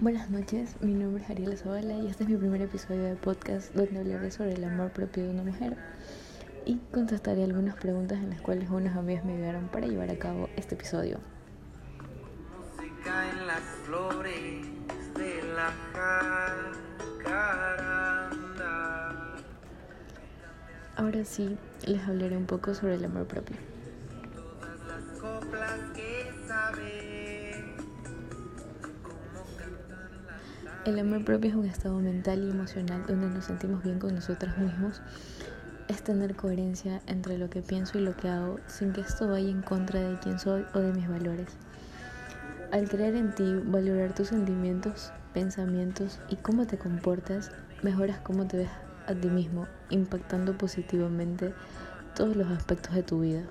Buenas noches, mi nombre es Ariela Zavala y este es mi primer episodio de podcast donde hablaré sobre el amor propio de una mujer y contestaré algunas preguntas en las cuales unos amigos me ayudaron para llevar a cabo este episodio. Ahora sí, les hablaré un poco sobre el amor propio. El amor propio es un estado mental y emocional donde nos sentimos bien con nosotros mismos. Es tener coherencia entre lo que pienso y lo que hago sin que esto vaya en contra de quién soy o de mis valores. Al creer en ti, valorar tus sentimientos, pensamientos y cómo te comportas, mejoras cómo te ves a ti mismo, impactando positivamente todos los aspectos de tu vida.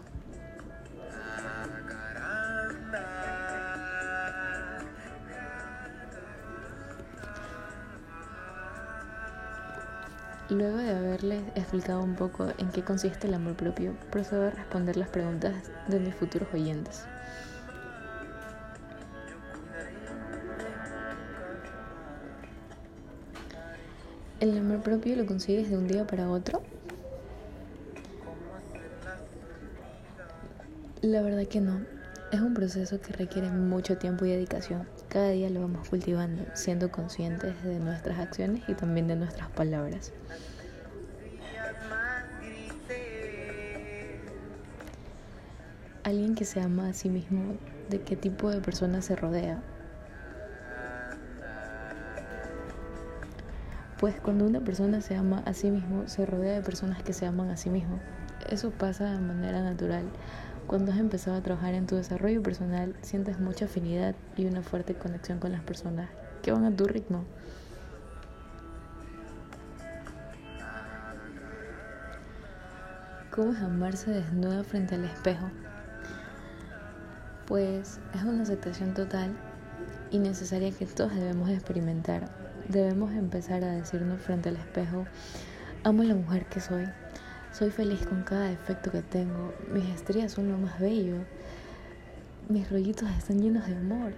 Luego de haberles explicado un poco en qué consiste el amor propio, procedo a responder las preguntas de mis futuros oyentes. ¿El amor propio lo consigues de un día para otro? La verdad que no. Es un proceso que requiere mucho tiempo y dedicación. Cada día lo vamos cultivando, siendo conscientes de nuestras acciones y también de nuestras palabras. Alguien que se ama a sí mismo, ¿de qué tipo de persona se rodea? Pues cuando una persona se ama a sí mismo, se rodea de personas que se aman a sí mismo. Eso pasa de manera natural cuando has empezado a trabajar en tu desarrollo personal, sientes mucha afinidad y una fuerte conexión con las personas que van a tu ritmo. ¿Cómo es amarse desnuda frente al espejo? Pues es una aceptación total y necesaria que todos debemos experimentar. Debemos empezar a decirnos frente al espejo, amo la mujer que soy, soy feliz con cada defecto que tengo. Mis estrías son lo más bello. Mis rollitos están llenos de amor.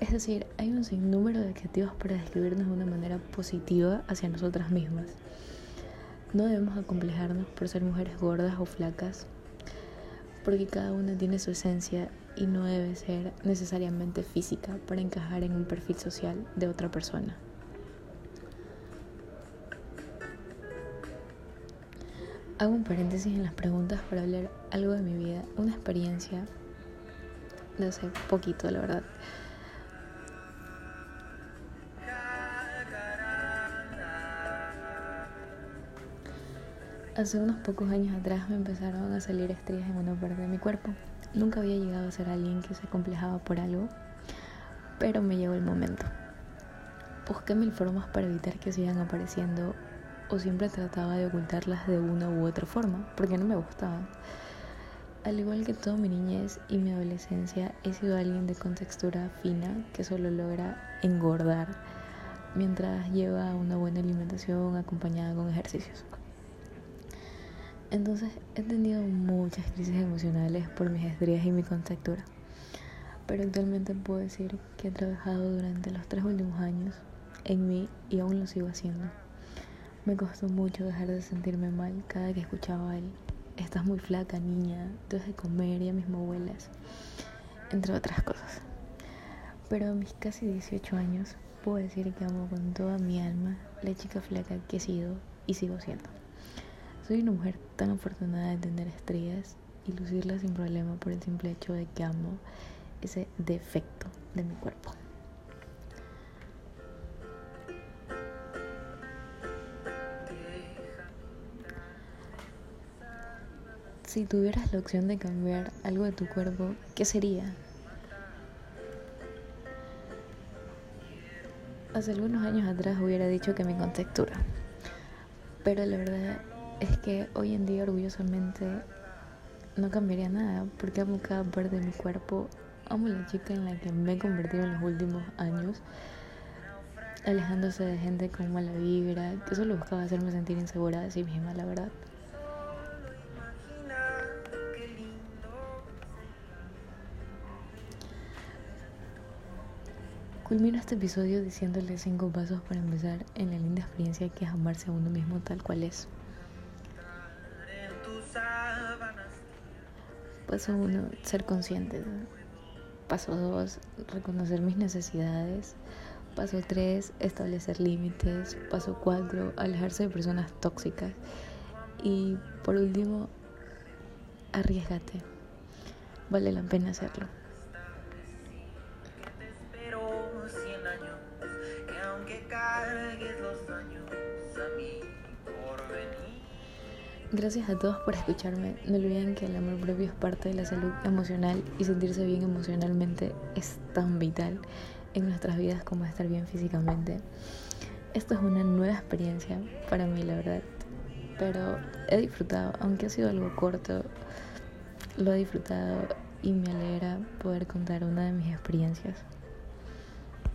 Es decir, hay un sinnúmero de adjetivos para describirnos de una manera positiva hacia nosotras mismas. No debemos acomplejarnos por ser mujeres gordas o flacas, porque cada una tiene su esencia y no debe ser necesariamente física para encajar en un perfil social de otra persona. Hago un paréntesis en las preguntas para hablar algo de mi vida, una experiencia no sé, poquito, la verdad. Hace unos pocos años atrás me empezaron a salir estrías en una parte de mi cuerpo. Nunca había llegado a ser alguien que se complejaba por algo, pero me llegó el momento. Busqué mil formas para evitar que sigan apareciendo o siempre trataba de ocultarlas de una u otra forma, porque no me gustaban. Al igual que toda mi niñez y mi adolescencia, he sido alguien de contextura fina que solo logra engordar mientras lleva una buena alimentación acompañada con ejercicios. Entonces he tenido muchas crisis emocionales por mis estrías y mi contextura, pero actualmente puedo decir que he trabajado durante los tres últimos años en mí y aún lo sigo haciendo. Me costó mucho dejar de sentirme mal cada que escuchaba él. Estás muy flaca, niña, dejas de comer, ya mismo vuelas, entre otras cosas. Pero a mis casi 18 años puedo decir que amo con toda mi alma la chica flaca que he sido y sigo siendo. Soy una mujer tan afortunada de tener estrellas y lucirlas sin problema por el simple hecho de que amo ese defecto de mi cuerpo. Si tuvieras la opción de cambiar algo de tu cuerpo, ¿qué sería? Hace algunos años atrás hubiera dicho que mi contextura. Pero la verdad es que hoy en día orgullosamente no cambiaría nada porque amo cada parte de mi cuerpo. Amo la chica en la que me he convertido en los últimos años, alejándose de gente con mala vibra, que solo buscaba hacerme sentir insegura de sí misma, la verdad. Culmino este episodio diciéndole cinco pasos para empezar en la linda experiencia que es amarse a uno mismo tal cual es. Paso uno, ser consciente. Paso dos, reconocer mis necesidades. Paso tres, establecer límites. Paso cuatro, alejarse de personas tóxicas. Y por último, arriesgate. Vale la pena hacerlo. Gracias a todos por escucharme. No olviden que el amor propio es parte de la salud emocional y sentirse bien emocionalmente es tan vital en nuestras vidas como estar bien físicamente. Esto es una nueva experiencia para mí, la verdad. Pero he disfrutado, aunque ha sido algo corto, lo he disfrutado y me alegra poder contar una de mis experiencias.